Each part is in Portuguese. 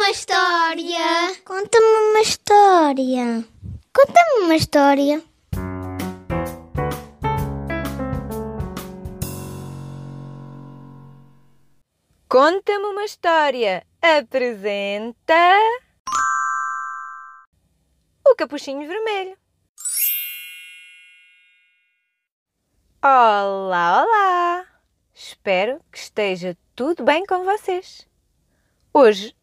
uma história. Conta-me uma história. Conta-me uma história. Conta-me uma história. Apresenta. O Capuchinho Vermelho. Olá, olá! Espero que esteja tudo bem com vocês. Hoje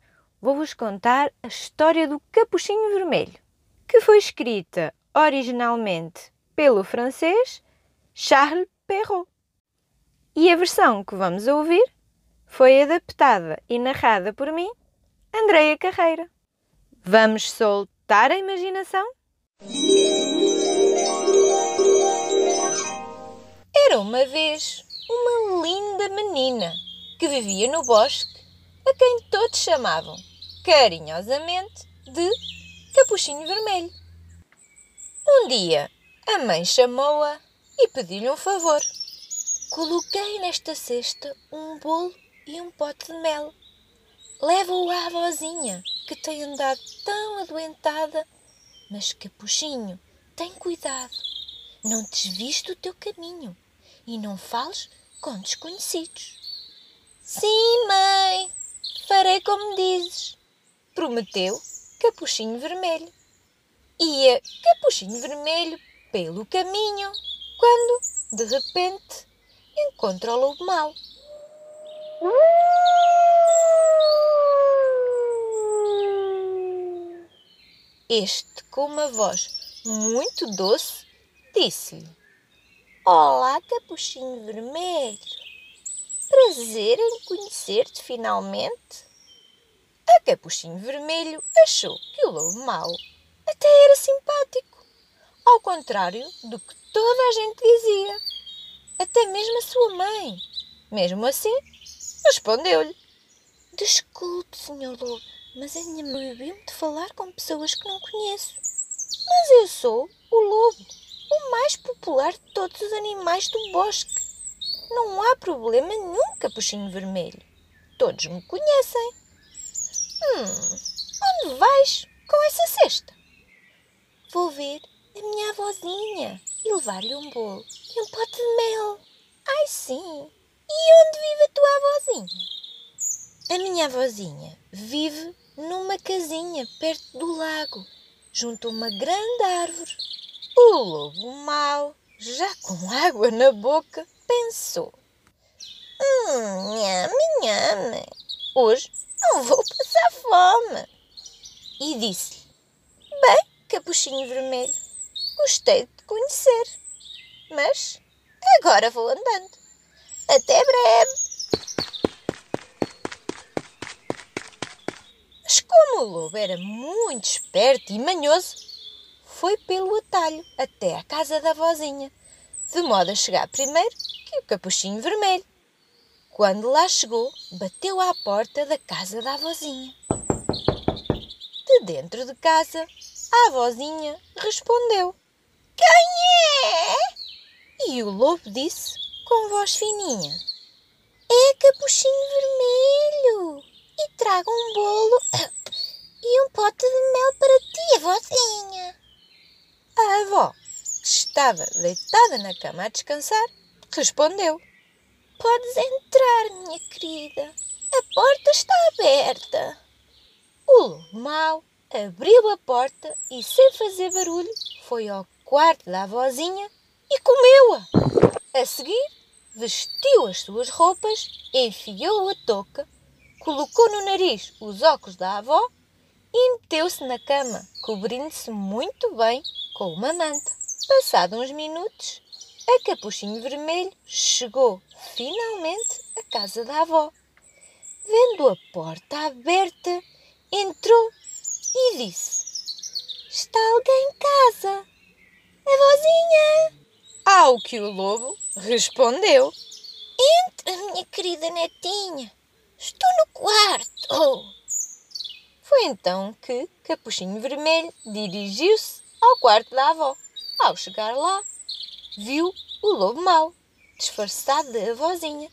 vou-vos contar a história do Capuchinho Vermelho, que foi escrita originalmente pelo francês Charles Perrault. E a versão que vamos ouvir foi adaptada e narrada por mim, Andreia Carreira. Vamos soltar a imaginação? Era uma vez uma linda menina que vivia no bosque, a quem todos chamavam carinhosamente de Capuchinho Vermelho. Um dia, a mãe chamou-a e pediu-lhe um favor. Coloquei nesta cesta um bolo e um pote de mel. Leva-o à avózinha, que tem andado tão adoentada. Mas, Capuchinho, tem cuidado. Não desvies do teu caminho e não fales com desconhecidos. Sim, como dizes, prometeu Capuchinho Vermelho. Ia Capuchinho Vermelho pelo caminho, quando, de repente, encontra o lobo mau. Este, com uma voz muito doce, disse-lhe: Olá, Capuchinho Vermelho. Prazer em conhecer-te finalmente. A Capuchinho Vermelho achou que o lobo mau até era simpático, ao contrário do que toda a gente dizia, até mesmo a sua mãe. Mesmo assim, respondeu-lhe: Desculpe, senhor lobo, mas a minha mãe proibiu-me de falar com pessoas que não conheço. Mas eu sou o lobo, o mais popular de todos os animais do bosque. Não há problema nenhum, capuchinho vermelho. Todos me conhecem. Hum, onde vais com essa cesta? Vou ver a minha avózinha e levar-lhe um bolo e um pote de mel. Ai, sim. E onde vive a tua avózinha? A minha avózinha vive numa casinha perto do lago, junto a uma grande árvore. O lobo mau, já com água na boca, pensou: Hum, nhame, nhame, hoje não vou passar fome. E disse-lhe: Bem, capuchinho vermelho, gostei de te conhecer, mas agora vou andando. Até breve. Mas como o lobo era muito esperto e manhoso, foi pelo atalho até à casa da vozinha, de modo a chegar primeiro que o capuchinho vermelho. Quando lá chegou, bateu à porta da casa da avózinha. De dentro de casa, a avózinha respondeu: Quem é? E o lobo disse com voz fininha: É capuchinho vermelho e trago um bolo e um pote de mel para ti, avózinha. A avó, que estava deitada na cama a descansar, respondeu: Podes entrar, minha querida. A porta está aberta. O lobo abriu a porta e, sem fazer barulho, foi ao quarto da avózinha e comeu-a. A seguir, vestiu as suas roupas, enfiou a touca, colocou no nariz os óculos da avó e meteu-se na cama, cobrindo-se muito bem com uma manta. Passado uns minutos, a Capuchinho Vermelho chegou finalmente à casa da avó. Vendo a porta aberta, entrou e disse: Está alguém em casa? Avózinha! Ao que o lobo respondeu: Entra, minha querida netinha, estou no quarto. Foi então que Capuchinho Vermelho dirigiu-se ao quarto da avó. Ao chegar lá, viu o lobo mau, disfarçado de avózinha,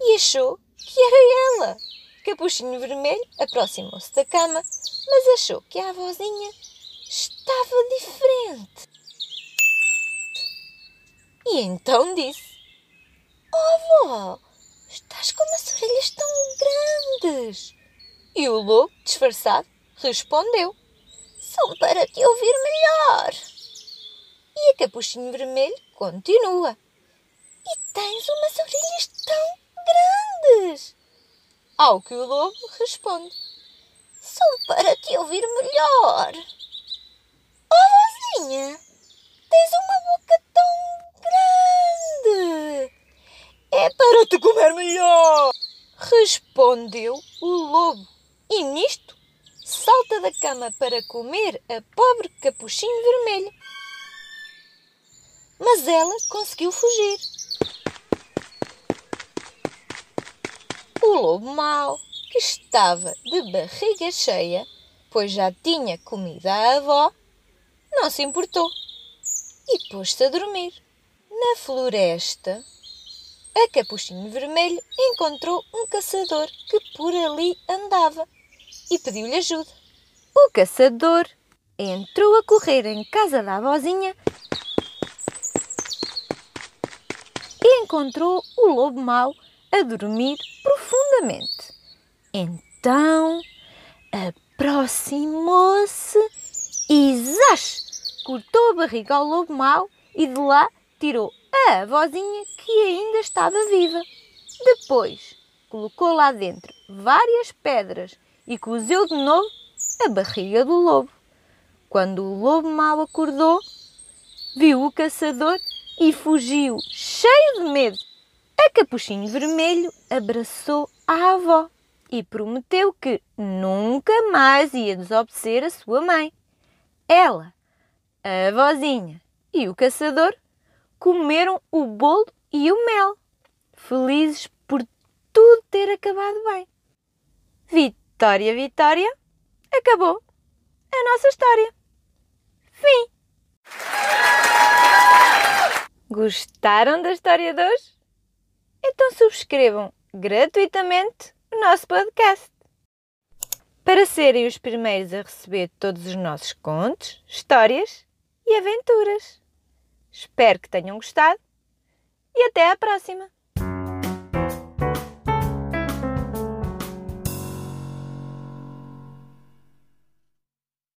e achou que era ela, Capuchinho Vermelho aproximou-se da cama, mas achou que a avózinha estava diferente. E então disse: Oh, avó, estás com umas orelhas tão grandes. E o lobo, disfarçado, respondeu: São para te ouvir melhor. E a Capuchinho Vermelho continua: E tens umas orelhas tão grandes. Ao que o lobo responde: São para te ouvir melhor. Oh, vozinha, tens uma boca tão grande. É para te comer melhor. Respondeu o lobo. E nisto salta da cama para comer a pobre capuchinho vermelho. Mas ela conseguiu fugir. O lobo mau, que estava de barriga cheia, pois já tinha comido a avó, não se importou e pôs-se a dormir. Na floresta, a Capuchinho Vermelho encontrou um caçador que por ali andava e pediu-lhe ajuda. O caçador entrou a correr em casa da avózinha e encontrou o lobo mau a dormir profundamente. Então aproximou-se e zás! Cortou a barriga ao lobo mau e de lá tirou a avózinha que ainda estava viva. Depois colocou lá dentro várias pedras e cozeu de novo a barriga do lobo. Quando o lobo mau acordou, viu o caçador e fugiu, cheio de medo. A Capuchinho Vermelho abraçou a avó e prometeu que nunca mais ia desobedecer a sua mãe. Ela, a avózinha e o caçador comeram o bolo e o mel, felizes por tudo ter acabado bem. Vitória, Vitória, acabou a nossa história. Gostaram da história de hoje? Então subscrevam gratuitamente o nosso podcast. Para serem os primeiros a receber todos os nossos contos, histórias e aventuras. Espero que tenham gostado e até à próxima!